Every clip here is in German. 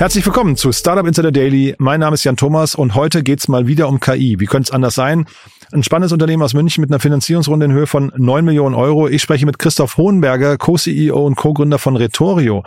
Herzlich willkommen zu Startup Insider Daily. Mein Name ist Jan Thomas und heute geht's mal wieder um KI. Wie könnte es anders sein? Ein spannendes Unternehmen aus München mit einer Finanzierungsrunde in Höhe von 9 Millionen Euro. Ich spreche mit Christoph Hohenberger, Co-CEO und Co-Gründer von Retorio.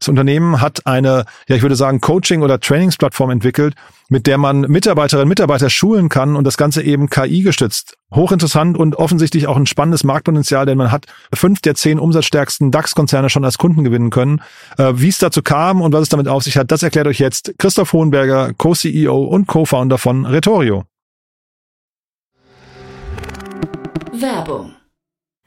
Das Unternehmen hat eine, ja, ich würde sagen, Coaching- oder Trainingsplattform entwickelt, mit der man Mitarbeiterinnen und Mitarbeiter schulen kann und das Ganze eben KI gestützt. Hochinteressant und offensichtlich auch ein spannendes Marktpotenzial, denn man hat fünf der zehn umsatzstärksten DAX-Konzerne schon als Kunden gewinnen können. Äh, Wie es dazu kam und was es damit auf sich hat, das erklärt euch jetzt Christoph Hohenberger, Co-CEO und Co-Founder von Retorio. Werbung.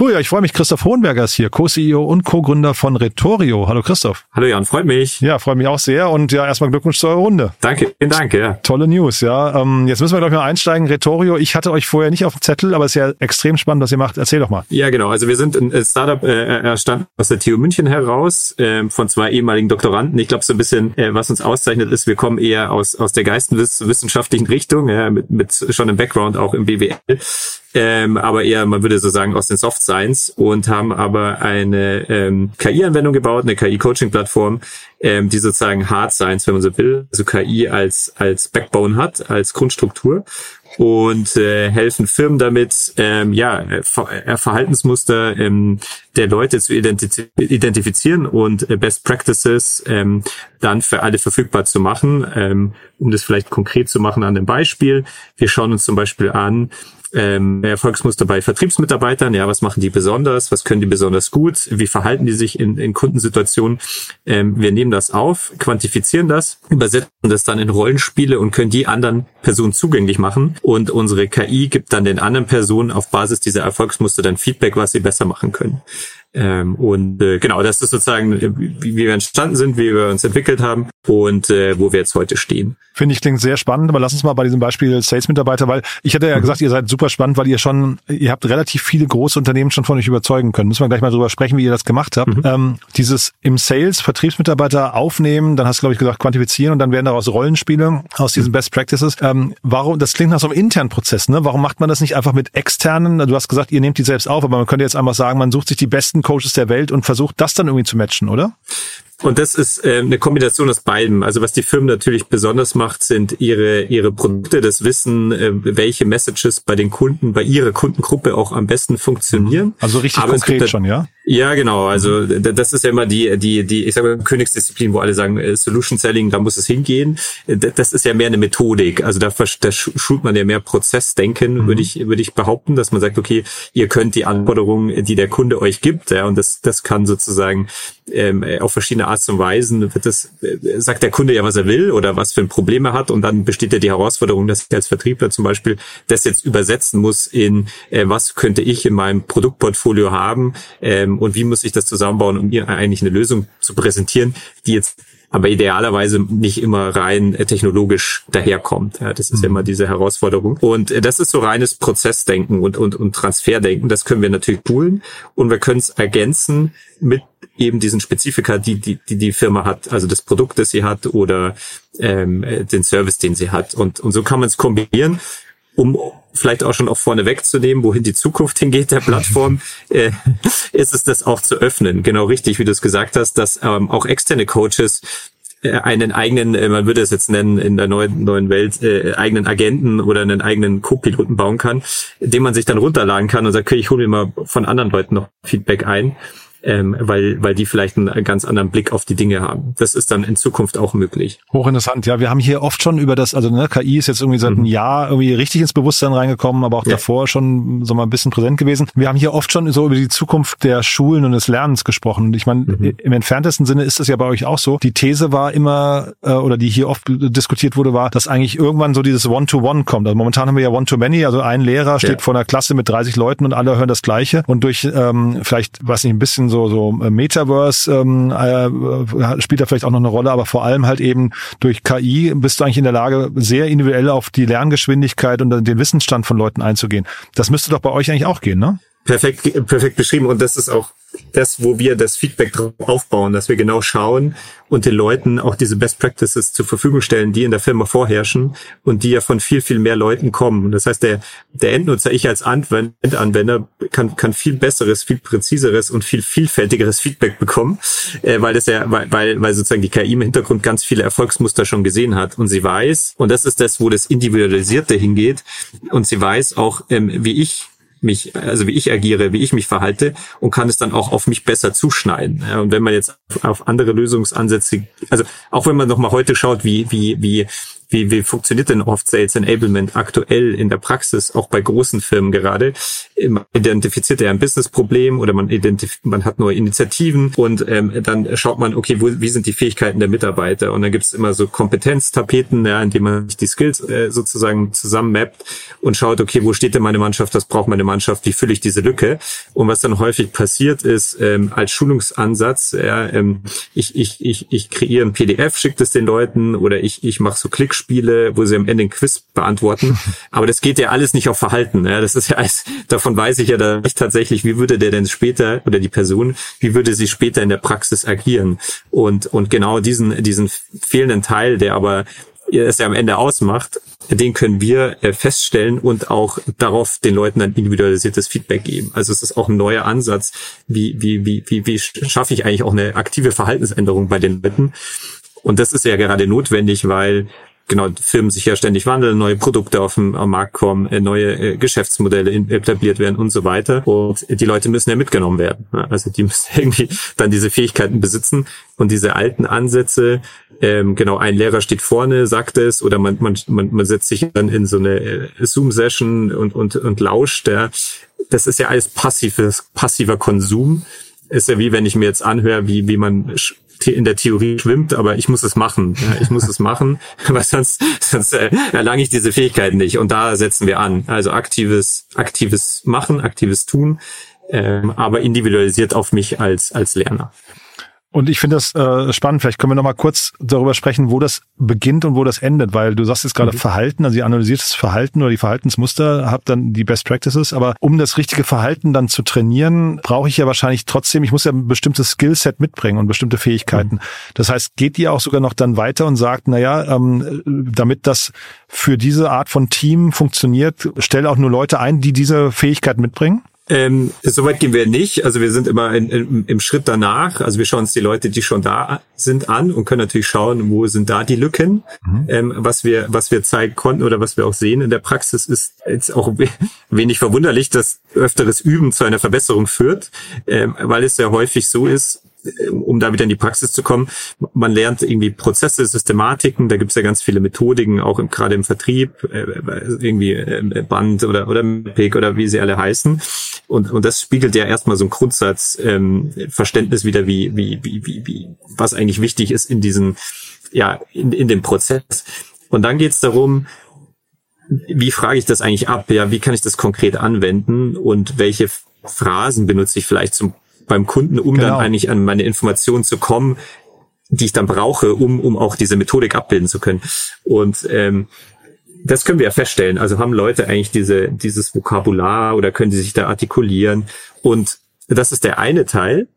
Cool, ja, ich freue mich. Christoph Hohenberger ist hier, Co-CEO und Co-Gründer von Retorio. Hallo Christoph. Hallo Jan, freut mich. Ja, freue mich auch sehr und ja, erstmal Glückwunsch zu eurer Runde. Danke, vielen Dank, ja. Tolle News, ja. Ähm, jetzt müssen wir, glaube ich, mal einsteigen. Retorio, ich hatte euch vorher nicht auf dem Zettel, aber es ist ja extrem spannend, was ihr macht. Erzähl doch mal. Ja, genau. Also wir sind ein äh, Startup äh, erstanden aus der TU München heraus, äh, von zwei ehemaligen Doktoranden. Ich glaube, so ein bisschen, äh, was uns auszeichnet, ist, wir kommen eher aus, aus der geistenwissenschaftlichen Richtung, ja, mit, mit schon einem Background auch im BWL. Ähm, aber eher, man würde so sagen, aus den Soft Science und haben aber eine ähm, KI-Anwendung gebaut, eine KI-Coaching-Plattform, ähm, die sozusagen Hard Science, wenn man so will, also KI als, als Backbone hat, als Grundstruktur und äh, helfen Firmen damit, ähm, ja, Ver äh, Verhaltensmuster ähm, der Leute zu identif identifizieren und äh, Best Practices ähm, dann für alle verfügbar zu machen. Ähm, um das vielleicht konkret zu machen an dem Beispiel. Wir schauen uns zum Beispiel an, ähm, Erfolgsmuster bei Vertriebsmitarbeitern. Ja, was machen die besonders? Was können die besonders gut? Wie verhalten die sich in, in Kundensituationen? Ähm, wir nehmen das auf, quantifizieren das, übersetzen das dann in Rollenspiele und können die anderen Personen zugänglich machen. Und unsere KI gibt dann den anderen Personen auf Basis dieser Erfolgsmuster dann Feedback, was sie besser machen können. Ähm, und äh, genau, das ist sozusagen, äh, wie, wir entstanden sind, wie wir uns entwickelt haben und äh, wo wir jetzt heute stehen. Finde ich klingt sehr spannend, aber lass uns mal bei diesem Beispiel Sales-Mitarbeiter, weil ich hatte ja mhm. gesagt, ihr seid super spannend, weil ihr schon, ihr habt relativ viele große Unternehmen schon von euch überzeugen können. Müssen wir gleich mal drüber sprechen, wie ihr das gemacht habt. Mhm. Ähm, dieses im Sales Vertriebsmitarbeiter aufnehmen, dann hast du, glaube ich, gesagt, quantifizieren und dann werden daraus Rollenspiele aus diesen mhm. Best Practices. Ähm, warum, das klingt nach so einem internen Prozess, ne? Warum macht man das nicht einfach mit externen? Du hast gesagt, ihr nehmt die selbst auf, aber man könnte jetzt einfach sagen, man sucht sich die besten Coaches der Welt und versucht das dann irgendwie zu matchen, oder? Und das ist äh, eine Kombination aus beidem. Also was die Firmen natürlich besonders macht, sind ihre ihre Produkte, das Wissen, äh, welche Messages bei den Kunden, bei ihrer Kundengruppe auch am besten funktionieren. Also richtig Aber konkret da, schon, ja? Ja, genau. Also das ist ja immer die die die ich sage mal Königsdisziplin, wo alle sagen äh, Solution Selling, da muss es hingehen. Das ist ja mehr eine Methodik. Also da, da schult man ja mehr Prozessdenken, mhm. würde ich würde ich behaupten, dass man sagt, okay, ihr könnt die Anforderungen, die der Kunde euch gibt, ja, und das das kann sozusagen ähm, auf verschiedene Art und Weisen wird das, äh, sagt der Kunde ja, was er will oder was für ein Problem er hat und dann besteht ja die Herausforderung, dass ich als Vertriebler zum Beispiel das jetzt übersetzen muss in, äh, was könnte ich in meinem Produktportfolio haben ähm, und wie muss ich das zusammenbauen, um ihr eigentlich eine Lösung zu präsentieren, die jetzt aber idealerweise nicht immer rein äh, technologisch daherkommt. Ja, das ist mhm. immer diese Herausforderung. Und äh, das ist so reines Prozessdenken und, und, und Transferdenken. Das können wir natürlich poolen und wir können es ergänzen mit eben diesen Spezifika, die, die die die Firma hat, also das Produkt, das sie hat oder ähm, äh, den Service, den sie hat. Und, und so kann man es kombinieren, um vielleicht auch schon auch vorne wegzunehmen, wohin die Zukunft hingeht der Plattform, äh, ist es das auch zu öffnen. Genau richtig, wie du es gesagt hast, dass ähm, auch externe Coaches äh, einen eigenen, äh, man würde es jetzt nennen, in der neuen, neuen Welt, äh, eigenen Agenten oder einen eigenen Co-Piloten bauen kann, den man sich dann runterladen kann und sagt, okay, ich hole mir mal von anderen Leuten noch Feedback ein ähm, weil, weil die vielleicht einen ganz anderen Blick auf die Dinge haben. Das ist dann in Zukunft auch möglich. Hochinteressant. Ja, wir haben hier oft schon über das, also ne, KI ist jetzt irgendwie seit mhm. einem Jahr irgendwie richtig ins Bewusstsein reingekommen, aber auch ja. davor schon so mal ein bisschen präsent gewesen. Wir haben hier oft schon so über die Zukunft der Schulen und des Lernens gesprochen. Ich meine, mhm. im entferntesten Sinne ist es ja bei euch auch so. Die These war immer, äh, oder die hier oft diskutiert wurde, war, dass eigentlich irgendwann so dieses One-to-One -One kommt. Also momentan haben wir ja One-to-Many, also ein Lehrer steht ja. vor einer Klasse mit 30 Leuten und alle hören das Gleiche. Und durch ähm, vielleicht, weiß nicht, ein bisschen so so äh, Metaverse ähm, äh, spielt da vielleicht auch noch eine Rolle, aber vor allem halt eben durch KI bist du eigentlich in der Lage, sehr individuell auf die Lerngeschwindigkeit und den Wissensstand von Leuten einzugehen. Das müsste doch bei euch eigentlich auch gehen, ne? Perfekt, perfekt beschrieben und das ist auch das, wo wir das Feedback drauf aufbauen, dass wir genau schauen und den Leuten auch diese Best Practices zur Verfügung stellen, die in der Firma vorherrschen und die ja von viel, viel mehr Leuten kommen. Das heißt, der, der Endnutzer, ich als Endanwender, kann, kann viel besseres, viel präziseres und viel vielfältigeres Feedback bekommen, äh, weil das ja, weil, weil, weil sozusagen die KI im Hintergrund ganz viele Erfolgsmuster schon gesehen hat und sie weiß, und das ist das, wo das Individualisierte hingeht, und sie weiß auch, ähm, wie ich mich, also wie ich agiere, wie ich mich verhalte und kann es dann auch auf mich besser zuschneiden. Und wenn man jetzt auf andere Lösungsansätze, also auch wenn man noch mal heute schaut, wie, wie, wie wie, wie funktioniert denn oft Sales Enablement aktuell in der Praxis, auch bei großen Firmen gerade? Man identifiziert ja ein Businessproblem oder man identifiziert, man hat neue Initiativen und ähm, dann schaut man, okay, wo, wie sind die Fähigkeiten der Mitarbeiter? Und dann gibt es immer so Kompetenztapeten, ja, in denen man die Skills äh, sozusagen zusammenmappt und schaut, okay, wo steht denn meine Mannschaft, was braucht meine Mannschaft, wie fülle ich diese Lücke? Und was dann häufig passiert ist, ähm, als Schulungsansatz, ja, ähm, ich, ich, ich, ich kreiere ein PDF, schicke das den Leuten oder ich, ich mache so Klicks Spiele, wo sie am Ende ein Quiz beantworten. Aber das geht ja alles nicht auf Verhalten. Ja, das ist ja alles, davon weiß ich ja da nicht tatsächlich, wie würde der denn später oder die Person, wie würde sie später in der Praxis agieren? Und, und genau diesen, diesen fehlenden Teil, der aber es ja am Ende ausmacht, den können wir äh, feststellen und auch darauf den Leuten ein individualisiertes Feedback geben. Also es ist auch ein neuer Ansatz, wie, wie, wie, wie, wie schaffe ich eigentlich auch eine aktive Verhaltensänderung bei den Leuten. Und das ist ja gerade notwendig, weil genau, Firmen sich ja ständig wandeln, neue Produkte auf dem Markt kommen, äh, neue äh, Geschäftsmodelle etabliert werden und so weiter. Und die Leute müssen ja mitgenommen werden. Also die müssen irgendwie dann diese Fähigkeiten besitzen und diese alten Ansätze, ähm, genau, ein Lehrer steht vorne, sagt es, oder man, man, man, man setzt sich dann in so eine äh, Zoom-Session und, und, und lauscht. Ja. Das ist ja alles passives, passiver Konsum. Ist ja wie wenn ich mir jetzt anhöre, wie, wie man in der Theorie schwimmt, aber ich muss es machen. Ja, ich muss es machen, weil sonst, sonst äh, erlange ich diese Fähigkeiten nicht. Und da setzen wir an. Also aktives, aktives Machen, aktives Tun, ähm, aber individualisiert auf mich als, als Lerner. Und ich finde das äh, spannend. Vielleicht können wir noch mal kurz darüber sprechen, wo das beginnt und wo das endet, weil du sagst jetzt gerade mhm. Verhalten, also ihr analysiert das Verhalten oder die Verhaltensmuster, habt dann die Best Practices, aber um das richtige Verhalten dann zu trainieren, brauche ich ja wahrscheinlich trotzdem, ich muss ja ein bestimmtes Skillset mitbringen und bestimmte Fähigkeiten. Mhm. Das heißt, geht ihr auch sogar noch dann weiter und sagt, na ja, ähm, damit das für diese Art von Team funktioniert, stell auch nur Leute ein, die diese Fähigkeit mitbringen? Ähm, Soweit gehen wir nicht. Also wir sind immer in, in, im Schritt danach. Also wir schauen uns die Leute, die schon da sind, an und können natürlich schauen, wo sind da die Lücken. Mhm. Ähm, was wir was wir zeigen konnten oder was wir auch sehen in der Praxis ist jetzt auch wenig verwunderlich, dass öfteres Üben zu einer Verbesserung führt, ähm, weil es ja häufig so ist, um da wieder in die Praxis zu kommen, man lernt irgendwie Prozesse, Systematiken, da gibt's ja ganz viele Methodiken, auch im, gerade im Vertrieb, äh, irgendwie äh, Band oder oder Pick oder wie sie alle heißen. Und, und das spiegelt ja erstmal so ein Grundsatz ähm, Verständnis wieder, wie, wie, wie, wie, wie, was eigentlich wichtig ist in diesen, ja, in, in dem Prozess. Und dann geht's darum, wie frage ich das eigentlich ab? Ja, wie kann ich das konkret anwenden und welche Phrasen benutze ich vielleicht zum beim Kunden, um genau. dann eigentlich an meine Informationen zu kommen, die ich dann brauche, um, um auch diese Methodik abbilden zu können. Und ähm, das können wir ja feststellen. Also haben Leute eigentlich diese, dieses Vokabular oder können sie sich da artikulieren? Und das ist der eine Teil.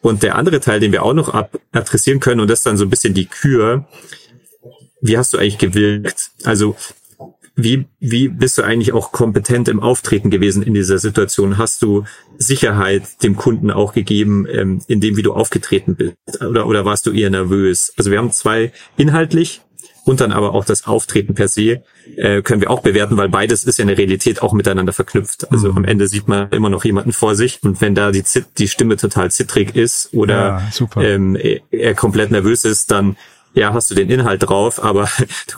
Und der andere Teil, den wir auch noch ab adressieren können, und das ist dann so ein bisschen die Kür, wie hast du eigentlich gewirkt? Also wie, wie bist du eigentlich auch kompetent im Auftreten gewesen in dieser Situation? Hast du Sicherheit dem Kunden auch gegeben, ähm, in dem, wie du aufgetreten bist? Oder, oder warst du eher nervös? Also wir haben zwei inhaltlich und dann aber auch das Auftreten per se äh, können wir auch bewerten, weil beides ist ja in der Realität auch miteinander verknüpft. Also mhm. am Ende sieht man immer noch jemanden vor sich und wenn da die, Zit die Stimme total zittrig ist oder ja, ähm, er komplett nervös ist, dann ja, hast du den Inhalt drauf, aber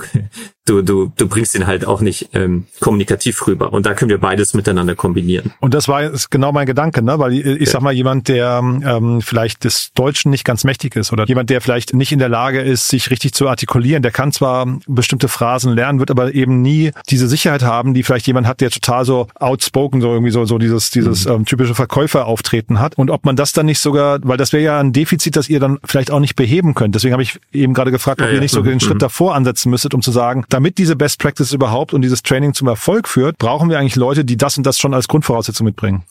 du, du, du bringst ihn halt auch nicht ähm, kommunikativ rüber. Und da können wir beides miteinander kombinieren. Und das war jetzt genau mein Gedanke, ne? Weil ich, ich sag mal, jemand, der ähm, vielleicht des Deutschen nicht ganz mächtig ist oder jemand, der vielleicht nicht in der Lage ist, sich richtig zu artikulieren, der kann zwar bestimmte Phrasen lernen, wird aber eben nie diese Sicherheit haben, die vielleicht jemand hat, der total so outspoken, so irgendwie so, so dieses, dieses mhm. ähm, typische Verkäuferauftreten hat. Und ob man das dann nicht sogar, weil das wäre ja ein Defizit, das ihr dann vielleicht auch nicht beheben könnt. Deswegen habe ich eben gerade gefragt, ob ja, ihr nicht ja. sogar den Schritt mhm. davor ansetzen müsstet, um zu sagen, damit diese Best Practice überhaupt und dieses Training zum Erfolg führt, brauchen wir eigentlich Leute, die das und das schon als Grundvoraussetzung mitbringen.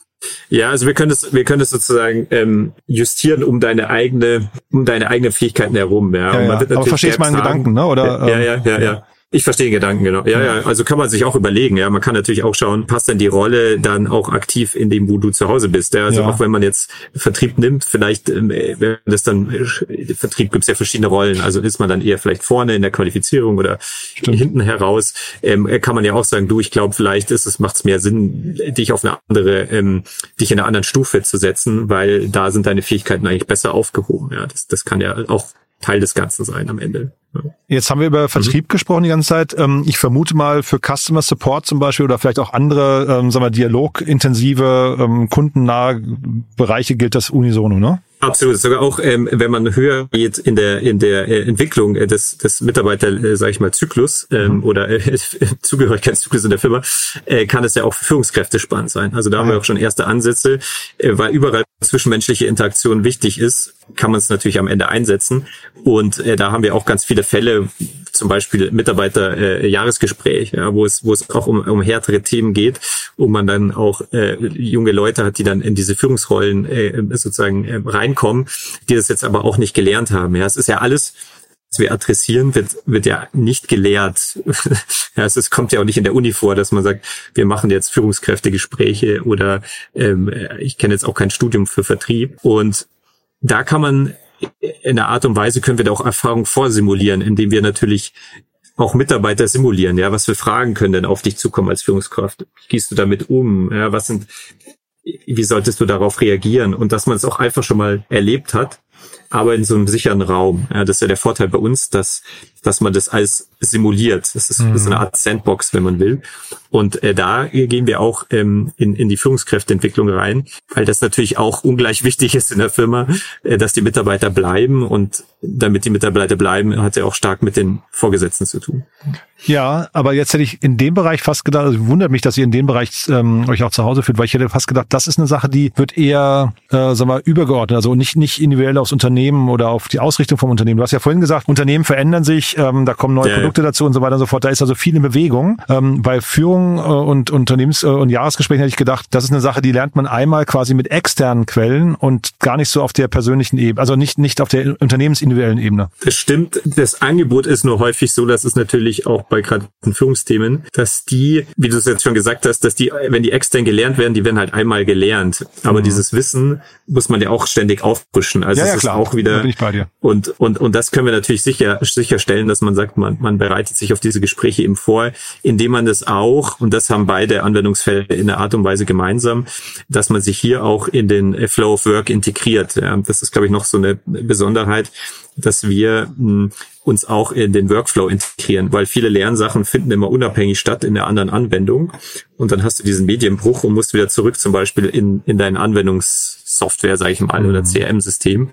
Ja, also wir können es, wir können es sozusagen ähm, justieren um deine eigene, um deine eigenen Fähigkeiten herum. Ja, ja, ja. Aber verstehst meinen Gedanken, ne? Oder? Ja, ja, ja, ja. ja. Ich verstehe den Gedanken, genau. Ja, ja, also kann man sich auch überlegen, ja. Man kann natürlich auch schauen, passt denn die Rolle dann auch aktiv in dem, wo du zu Hause bist. Ja? Also ja. auch wenn man jetzt Vertrieb nimmt, vielleicht, ähm, wenn das dann, äh, Vertrieb gibt's ja verschiedene Rollen. Also ist man dann eher vielleicht vorne in der Qualifizierung oder Stimmt. hinten heraus. Ähm, kann man ja auch sagen, du, ich glaube, vielleicht ist es, macht's mehr Sinn, dich auf eine andere, ähm, dich in einer anderen Stufe zu setzen, weil da sind deine Fähigkeiten eigentlich besser aufgehoben. Ja, das, das kann ja auch Teil des Ganzen sein am Ende. Jetzt haben wir über Vertrieb mhm. gesprochen die ganze Zeit. Ähm, ich vermute mal für Customer Support zum Beispiel oder vielleicht auch andere, ähm, sagen wir, dialogintensive, ähm, kundennahe Bereiche gilt das unisono, ne? Absolut, sogar auch ähm, wenn man höher geht in der in der äh, Entwicklung äh, des des Mitarbeiter, äh, sage ich mal Zyklus ähm, mhm. oder äh, Zugehörigkeitszyklus in der Firma, äh, kann es ja auch für Führungskräfte spannend sein. Also da haben wir auch schon erste Ansätze, äh, weil überall zwischenmenschliche Interaktion wichtig ist, kann man es natürlich am Ende einsetzen. Und äh, da haben wir auch ganz viele Fälle, zum Beispiel Mitarbeiter-Jahresgespräch, äh, ja, wo es wo es auch um, um härtere Themen geht, wo man dann auch äh, junge Leute hat, die dann in diese Führungsrollen äh, sozusagen äh, reinkommen, die das jetzt aber auch nicht gelernt haben. Ja, es ist ja alles was wir adressieren, wird, wird ja nicht gelehrt. ja, es, es kommt ja auch nicht in der Uni vor, dass man sagt, wir machen jetzt Führungskräftegespräche oder ähm, ich kenne jetzt auch kein Studium für Vertrieb. Und da kann man in einer Art und Weise können wir da auch Erfahrung vorsimulieren, indem wir natürlich auch Mitarbeiter simulieren. Ja, was für Fragen können denn auf dich zukommen als Führungskraft? Wie gehst du damit um? Ja, was sind, wie solltest du darauf reagieren? Und dass man es auch einfach schon mal erlebt hat, aber in so einem sicheren Raum. Ja, das ist ja der Vorteil bei uns, dass, dass man das alles simuliert. Das ist, mhm. das ist eine Art Sandbox, wenn man will. Und äh, da gehen wir auch ähm, in, in die Führungskräfteentwicklung rein, weil das natürlich auch ungleich wichtig ist in der Firma, äh, dass die Mitarbeiter bleiben. Und damit die Mitarbeiter bleiben, hat ja auch stark mit den Vorgesetzten zu tun. Ja, aber jetzt hätte ich in dem Bereich fast gedacht, also wundert mich, dass ihr in dem Bereich ähm, euch auch zu Hause fühlt, weil ich hätte fast gedacht, das ist eine Sache, die wird eher, äh, sagen wir, übergeordnet, also nicht, nicht individuell aufs Unternehmen oder auf die Ausrichtung vom Unternehmen. Du hast ja vorhin gesagt, Unternehmen verändern sich, ähm, da kommen neue ja. Produkte dazu und so weiter und so fort. Da ist also viel in Bewegung. Ähm, bei Führung äh, und Unternehmens- äh, und Jahresgesprächen hätte ich gedacht, das ist eine Sache, die lernt man einmal quasi mit externen Quellen und gar nicht so auf der persönlichen Ebene, also nicht, nicht auf der unternehmensindividuellen Ebene. Das stimmt. Das Angebot ist nur häufig so, dass es natürlich auch bei gerade Führungsthemen, dass die, wie du es jetzt schon gesagt hast, dass die, wenn die extern gelernt werden, die werden halt einmal gelernt. Aber mhm. dieses Wissen muss man ja auch ständig aufpushen. Also ja, ja, klar. Auch wieder. bin ich bei dir. Und, und, und das können wir natürlich sicher, sicherstellen, dass man sagt, man, man bereitet sich auf diese Gespräche eben vor, indem man das auch, und das haben beide Anwendungsfälle in der Art und Weise gemeinsam, dass man sich hier auch in den Flow of Work integriert. Ja, das ist, glaube ich, noch so eine Besonderheit, dass wir mh, hm, uns auch in den Workflow integrieren, weil viele Lernsachen finden immer unabhängig statt in der anderen Anwendung. Und dann hast du diesen Medienbruch und musst wieder zurück zum Beispiel in, in deinen Anwendungssoftware, sage ich mal, mhm. oder CRM-System.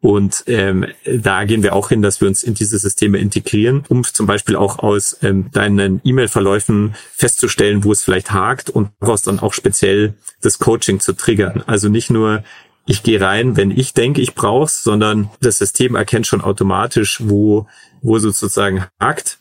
Und ähm, da gehen wir auch hin, dass wir uns in diese Systeme integrieren, um zum Beispiel auch aus ähm, deinen E-Mail-Verläufen festzustellen, wo es vielleicht hakt und daraus dann auch speziell das Coaching zu triggern. Also nicht nur ich gehe rein, wenn ich denke, ich brauch's, sondern das System erkennt schon automatisch, wo, wo sozusagen hakt.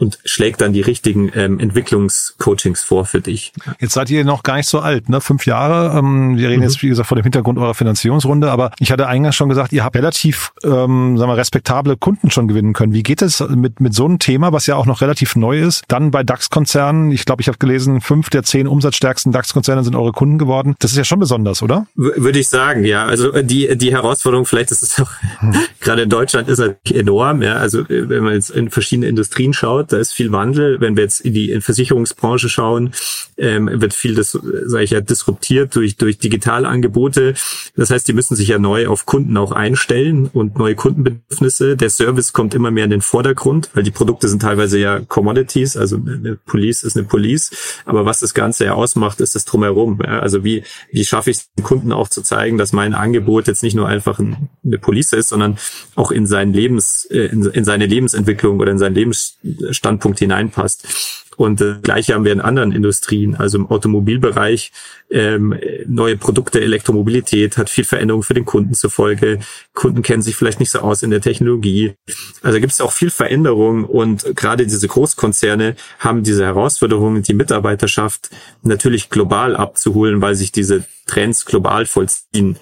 Und schlägt dann die richtigen ähm, Entwicklungscoachings vor für dich. Jetzt seid ihr noch gar nicht so alt, ne? Fünf Jahre. Ähm, wir reden mhm. jetzt, wie gesagt, vor dem Hintergrund eurer Finanzierungsrunde, aber ich hatte eingangs schon gesagt, ihr habt relativ, ähm, sagen wir, respektable Kunden schon gewinnen können. Wie geht es mit, mit so einem Thema, was ja auch noch relativ neu ist, dann bei DAX-Konzernen, ich glaube, ich habe gelesen, fünf der zehn umsatzstärksten DAX-Konzerne sind eure Kunden geworden. Das ist ja schon besonders, oder? W würde ich sagen, ja. Also äh, die, die Herausforderung, vielleicht ist es auch, hm. gerade in Deutschland ist natürlich enorm, ja. Also äh, wenn man jetzt in verschiedene Industrien schaut, da ist viel Wandel. Wenn wir jetzt in die Versicherungsbranche schauen, ähm, wird viel das, sage ich ja, disruptiert durch, durch digitale Angebote. Das heißt, die müssen sich ja neu auf Kunden auch einstellen und neue Kundenbedürfnisse. Der Service kommt immer mehr in den Vordergrund, weil die Produkte sind teilweise ja Commodities, also eine Police ist eine Police. Aber was das Ganze ja ausmacht, ist das drumherum. Also wie, wie schaffe ich es den Kunden auch zu zeigen, dass mein Angebot jetzt nicht nur einfach eine Police ist, sondern auch in sein Lebens, äh, in, in seine Lebensentwicklung oder in seinen Lebensstandpunkt hineinpasst. Und äh, gleiche haben wir in anderen Industrien, also im Automobilbereich, ähm, neue Produkte, Elektromobilität hat viel Veränderung für den Kunden zur Folge. Kunden kennen sich vielleicht nicht so aus in der Technologie. Also gibt es auch viel Veränderung und gerade diese Großkonzerne haben diese Herausforderungen, die Mitarbeiterschaft natürlich global abzuholen, weil sich diese Trends global vollziehen.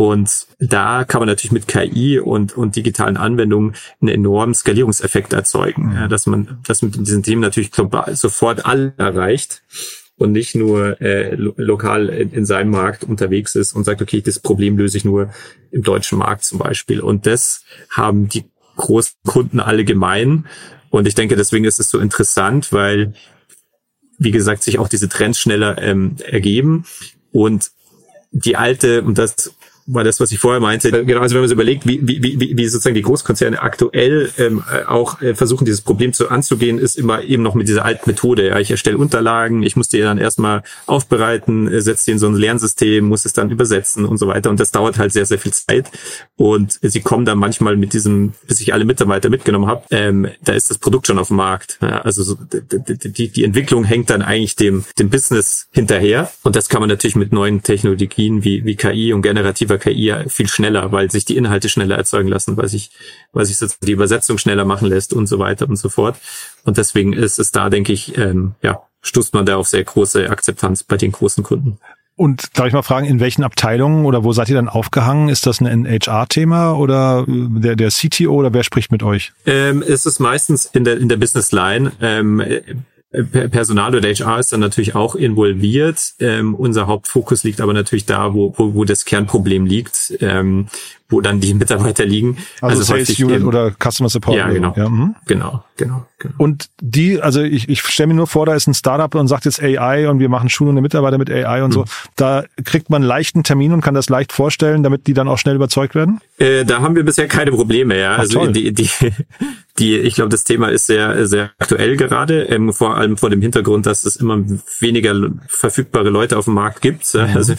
Und da kann man natürlich mit KI und, und digitalen Anwendungen einen enormen Skalierungseffekt erzeugen, ja, dass man das mit diesen Themen natürlich global sofort alle erreicht und nicht nur äh, lo lokal in, in, seinem Markt unterwegs ist und sagt, okay, das Problem löse ich nur im deutschen Markt zum Beispiel. Und das haben die großen Kunden alle gemein. Und ich denke, deswegen ist es so interessant, weil, wie gesagt, sich auch diese Trends schneller ähm, ergeben. Und die alte, und das war das, was ich vorher meinte. Genau, also wenn man sich überlegt, wie, wie, wie, wie sozusagen die Großkonzerne aktuell ähm, äh, auch äh, versuchen, dieses Problem zu anzugehen, ist immer eben noch mit dieser alten Methode. Ja, ich erstelle Unterlagen, ich muss die dann erstmal aufbereiten, äh, setze die in so ein Lernsystem, muss es dann übersetzen und so weiter. Und das dauert halt sehr, sehr viel Zeit. Und sie kommen dann manchmal mit diesem, bis ich alle Mitarbeiter mitgenommen habe, ähm, da ist das Produkt schon auf dem Markt. Ja, also so, die, die, Entwicklung hängt dann eigentlich dem, dem Business hinterher. Und das kann man natürlich mit neuen Technologien wie, wie KI und generativer KI viel schneller, weil sich die Inhalte schneller erzeugen lassen, weil sich, weil sich die Übersetzung schneller machen lässt und so weiter und so fort. Und deswegen ist es da, denke ich, ähm, ja, stoßt man da auf sehr große Akzeptanz bei den großen Kunden. Und darf ich mal fragen, in welchen Abteilungen oder wo seid ihr dann aufgehangen? Ist das ein HR-Thema oder äh, der, der CTO oder wer spricht mit euch? Ähm, es ist meistens in der, in der Business Line. Ähm, Personal oder HR ist dann natürlich auch involviert. Ähm, unser Hauptfokus liegt aber natürlich da, wo, wo, wo das Kernproblem liegt. Ähm, wo dann die Mitarbeiter liegen. Also, also Sales Unit oder Customer Support. Ja, genau. Ja, mhm. genau, genau, genau. Und die, also ich, ich stelle mir nur vor, da ist ein Startup und sagt jetzt AI und wir machen Schulungen der Mitarbeiter mit AI und mhm. so. Da kriegt man leichten Termin und kann das leicht vorstellen, damit die dann auch schnell überzeugt werden? Äh, da haben wir bisher keine Probleme, ja. Ach, also toll. die, die, die, ich glaube, das Thema ist sehr, sehr aktuell gerade, ähm, vor allem vor dem Hintergrund, dass es immer weniger verfügbare Leute auf dem Markt gibt, mhm. also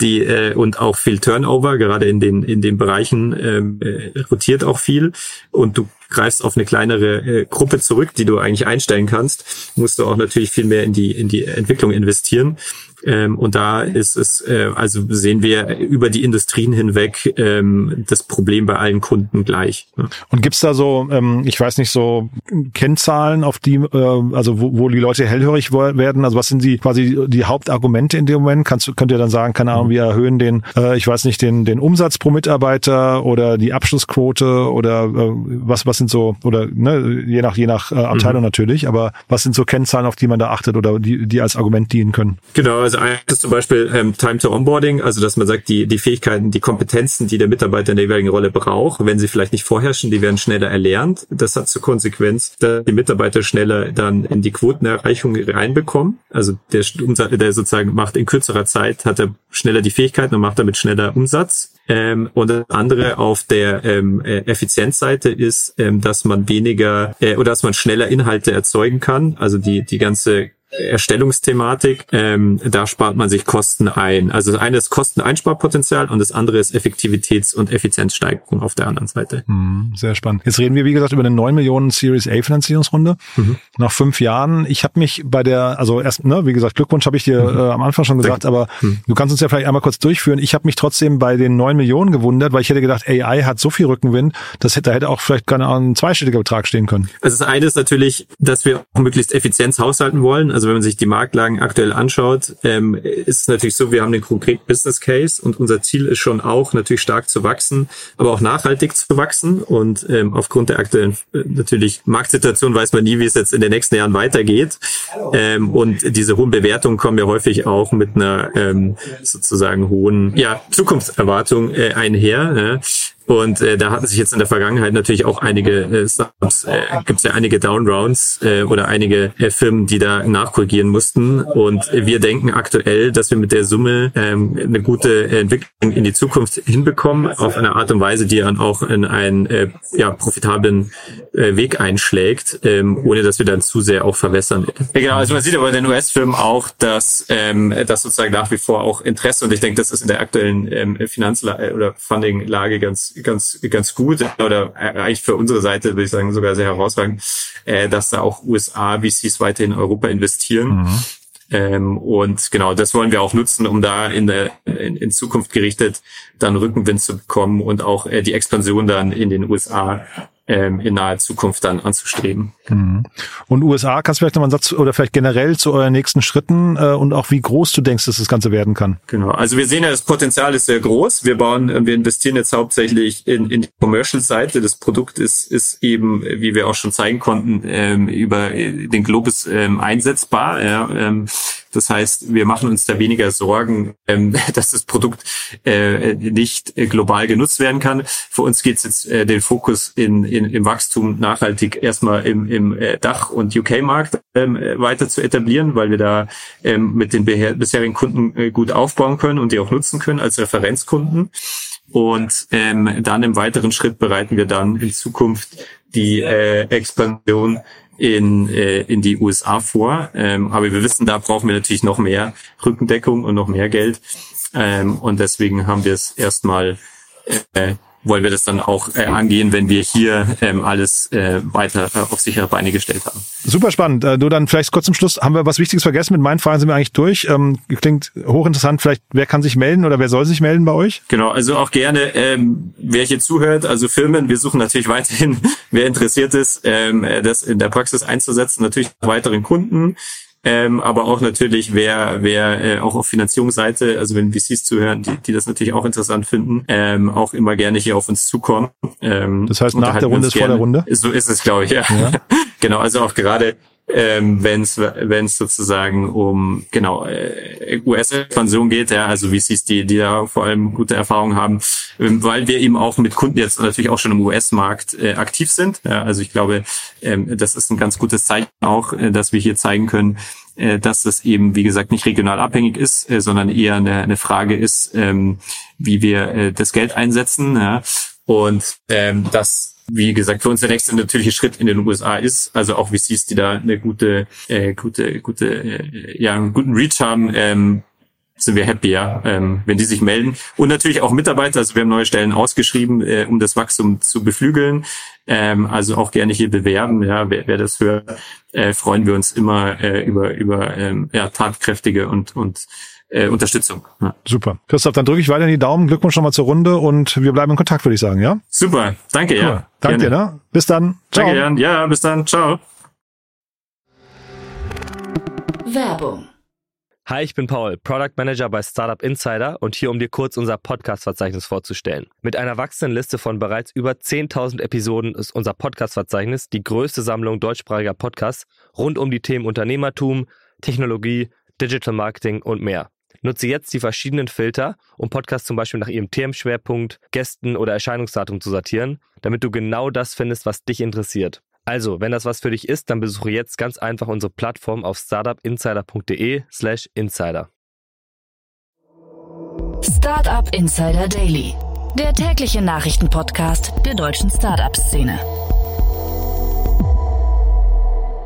die äh, und auch viel Turnover, gerade in den in den Bereichen Bereichen ähm, äh, rotiert auch viel und du greifst auf eine kleinere äh, Gruppe zurück, die du eigentlich einstellen kannst, musst du auch natürlich viel mehr in die in die Entwicklung investieren. Ähm, und da ist es, äh, also sehen wir über die Industrien hinweg ähm, das Problem bei allen Kunden gleich. Ne? Und gibt's da so, ähm, ich weiß nicht, so Kennzahlen, auf die, äh, also wo, wo die Leute hellhörig werden? Also was sind die quasi die Hauptargumente in dem Moment? Kannst, könnt ihr dann sagen, keine Ahnung, wir erhöhen den, äh, ich weiß nicht, den, den Umsatz pro Mitarbeiter oder die Abschlussquote oder äh, was, was sind so, oder ne, je nach, je nach äh, Abteilung mhm. natürlich, aber was sind so Kennzahlen, auf die man da achtet oder die, die als Argument dienen können? Genau, also eines ist zum Beispiel ähm, Time to Onboarding, also dass man sagt, die, die Fähigkeiten, die Kompetenzen, die der Mitarbeiter in der jeweiligen Rolle braucht, wenn sie vielleicht nicht vorherrschen, die werden schneller erlernt. Das hat zur Konsequenz, dass die Mitarbeiter schneller dann in die Quotenerreichung reinbekommen. Also der, der sozusagen macht in kürzerer Zeit, hat er schneller die Fähigkeiten und macht damit schneller Umsatz. Ähm, und das andere auf der ähm, äh, Effizienzseite ist, ähm, dass man weniger äh, oder dass man schneller Inhalte erzeugen kann. Also die die ganze Erstellungsthematik. Ähm, da spart man sich Kosten ein. Also das eine ist Kosteneinsparpotenzial und das andere ist Effektivitäts- und Effizienzsteigerung auf der anderen Seite. Mhm, sehr spannend. Jetzt reden wir, wie gesagt, über eine 9 Millionen Series A Finanzierungsrunde. Mhm. Nach fünf Jahren. Ich habe mich bei der, also erst, ne, wie gesagt, Glückwunsch habe ich dir mhm. äh, am Anfang schon gesagt, aber mhm. du kannst uns ja vielleicht einmal kurz durchführen. Ich habe mich trotzdem bei den 9 Millionen gewundert, weil ich hätte gedacht, AI hat so viel Rückenwind, das hätte, da hätte auch vielleicht keine Ahnung, ein zweistelliger Betrag stehen können. Also das eine ist natürlich, dass wir auch möglichst Effizienz haushalten wollen. Also wenn man sich die Marktlagen aktuell anschaut, ähm, ist es natürlich so, wir haben den konkreten Business Case und unser Ziel ist schon auch natürlich stark zu wachsen, aber auch nachhaltig zu wachsen. Und ähm, aufgrund der aktuellen äh, natürlich Marktsituation weiß man nie, wie es jetzt in den nächsten Jahren weitergeht. Ähm, und diese hohen Bewertungen kommen ja häufig auch mit einer ähm, sozusagen hohen ja, Zukunftserwartung äh, einher. Ja. Und äh, da hatten sich jetzt in der Vergangenheit natürlich auch einige äh, Startups, äh, gibt es ja einige Downrounds äh, oder einige äh, Firmen, die da nachkorrigieren mussten. Und wir denken aktuell, dass wir mit der Summe ähm, eine gute Entwicklung in die Zukunft hinbekommen, auf eine Art und Weise, die dann auch in einen äh, ja, profitablen äh, Weg einschlägt, ähm, ohne dass wir dann zu sehr auch verwässern. Ja, genau, also man sieht aber in den US-Firmen auch, dass ähm, das sozusagen nach wie vor auch Interesse und ich denke, das ist in der aktuellen ähm, Finanzlage oder Funding-Lage ganz ganz, ganz gut oder eigentlich für unsere Seite würde ich sagen sogar sehr herausragend, äh, dass da auch USA VCs weiter in Europa investieren. Mhm. Ähm, und genau, das wollen wir auch nutzen, um da in, der, in, in Zukunft gerichtet dann Rückenwind zu bekommen und auch äh, die Expansion dann in den USA ähm, in naher Zukunft dann anzustreben. Mhm. Und USA, kannst du vielleicht noch mal einen Satz oder vielleicht generell zu euren nächsten Schritten äh, und auch wie groß du denkst, dass das Ganze werden kann? Genau, also wir sehen ja, das Potenzial ist sehr groß. Wir bauen, äh, wir investieren jetzt hauptsächlich in, in die Commercial-Seite. Das Produkt ist, ist eben, wie wir auch schon zeigen konnten, ähm, über den Globus ähm, einsetzbar. Ja, ähm, das heißt, wir machen uns da weniger Sorgen, ähm, dass das Produkt äh, nicht äh, global genutzt werden kann. Für uns geht es jetzt äh, den Fokus in, in, im Wachstum nachhaltig erstmal im, im Dach- und UK-Markt ähm, weiter zu etablieren, weil wir da ähm, mit den bisherigen Kunden gut aufbauen können und die auch nutzen können als Referenzkunden. Und ähm, dann im weiteren Schritt bereiten wir dann in Zukunft die äh, Expansion in, äh, in die USA vor. Ähm, aber wir wissen, da brauchen wir natürlich noch mehr Rückendeckung und noch mehr Geld. Ähm, und deswegen haben wir es erstmal äh, wollen wir das dann auch äh, angehen, wenn wir hier ähm, alles äh, weiter äh, auf sichere Beine gestellt haben. Super spannend. Äh, du dann vielleicht kurz zum Schluss, haben wir was Wichtiges vergessen? Mit meinen Fragen sind wir eigentlich durch. Ähm, klingt hochinteressant. Vielleicht, wer kann sich melden oder wer soll sich melden bei euch? Genau, also auch gerne, ähm, wer hier zuhört, also Firmen, wir suchen natürlich weiterhin, wer interessiert ist, ähm, das in der Praxis einzusetzen, natürlich weiteren Kunden ähm, aber auch natürlich, wer, wer äh, auch auf Finanzierungsseite, also wenn VCs zuhören, die, die das natürlich auch interessant finden, ähm, auch immer gerne hier auf uns zukommen. Ähm, das heißt, nach der Runde ist vor der Runde? So ist es, glaube ich, ja. ja. genau, also auch gerade ähm, wenn es sozusagen um genau äh, US-Expansion geht, ja, also VCs, die die da vor allem gute Erfahrungen haben, ähm, weil wir eben auch mit Kunden jetzt natürlich auch schon im US-Markt äh, aktiv sind. Ja, also ich glaube, ähm, das ist ein ganz gutes Zeichen auch, äh, dass wir hier zeigen können, äh, dass das eben wie gesagt nicht regional abhängig ist, äh, sondern eher eine, eine Frage ist, ähm, wie wir äh, das Geld einsetzen. Ja. Und ähm, das wie gesagt, für uns der nächste natürliche Schritt in den USA ist, also auch VCs, die da eine gute, äh, gute, gute, äh, ja, einen guten Reach haben, ähm, sind wir happy, ja, ähm, wenn die sich melden. Und natürlich auch Mitarbeiter, also wir haben neue Stellen ausgeschrieben, äh, um das Wachstum zu beflügeln. Ähm, also auch gerne hier bewerben, ja, wer, wer das hört, äh, freuen wir uns immer äh, über, über ähm, ja, tatkräftige und, und äh, Unterstützung. Ja. Super. Christoph, dann drücke ich weiter in die Daumen. Glückwunsch schon mal zur Runde und wir bleiben in Kontakt, würde ich sagen, ja? Super. Danke, cool. ja. Danke dir, ne? Bis dann. Ciao. Danke, Jan. Ja, bis dann. Ciao. Werbung. Hi, ich bin Paul, Product Manager bei Startup Insider und hier, um dir kurz unser Podcast-Verzeichnis vorzustellen. Mit einer wachsenden Liste von bereits über 10.000 Episoden ist unser Podcast-Verzeichnis die größte Sammlung deutschsprachiger Podcasts rund um die Themen Unternehmertum, Technologie, Digital Marketing und mehr. Nutze jetzt die verschiedenen Filter, um Podcasts zum Beispiel nach ihrem Themenschwerpunkt, Gästen oder Erscheinungsdatum zu sortieren, damit du genau das findest, was dich interessiert. Also, wenn das was für dich ist, dann besuche jetzt ganz einfach unsere Plattform auf startupinsider.de/slash insider. Startup Insider Daily, der tägliche Nachrichtenpodcast der deutschen Startup-Szene.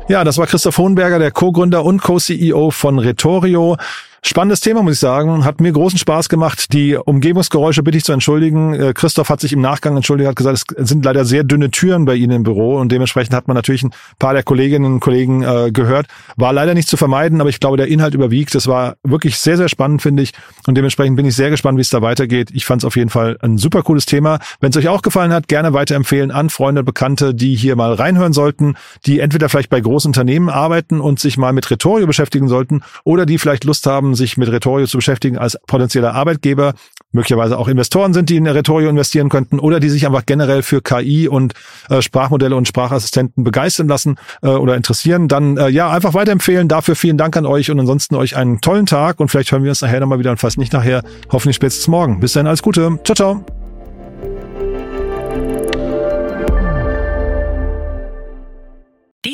Ja, das war Christoph Hohenberger, der Co-Gründer und Co-CEO von Retorio. Spannendes Thema, muss ich sagen. Hat mir großen Spaß gemacht. Die Umgebungsgeräusche bitte ich zu entschuldigen. Äh, Christoph hat sich im Nachgang entschuldigt, hat gesagt, es sind leider sehr dünne Türen bei Ihnen im Büro und dementsprechend hat man natürlich ein paar der Kolleginnen und Kollegen äh, gehört. War leider nicht zu vermeiden, aber ich glaube, der Inhalt überwiegt. Es war wirklich sehr, sehr spannend, finde ich. Und dementsprechend bin ich sehr gespannt, wie es da weitergeht. Ich fand es auf jeden Fall ein super cooles Thema. Wenn es euch auch gefallen hat, gerne weiterempfehlen an Freunde, Bekannte, die hier mal reinhören sollten, die entweder vielleicht bei großen Unternehmen arbeiten und sich mal mit Rhetorio beschäftigen sollten oder die vielleicht Lust haben, sich mit Retorio zu beschäftigen als potenzieller Arbeitgeber, möglicherweise auch Investoren sind, die in Retorio investieren könnten oder die sich einfach generell für KI und äh, Sprachmodelle und Sprachassistenten begeistern lassen äh, oder interessieren, dann äh, ja, einfach weiterempfehlen. Dafür vielen Dank an euch und ansonsten euch einen tollen Tag und vielleicht hören wir uns nachher nochmal wieder und falls nicht nachher, hoffentlich spätestens morgen. Bis dann, alles Gute. Ciao, ciao.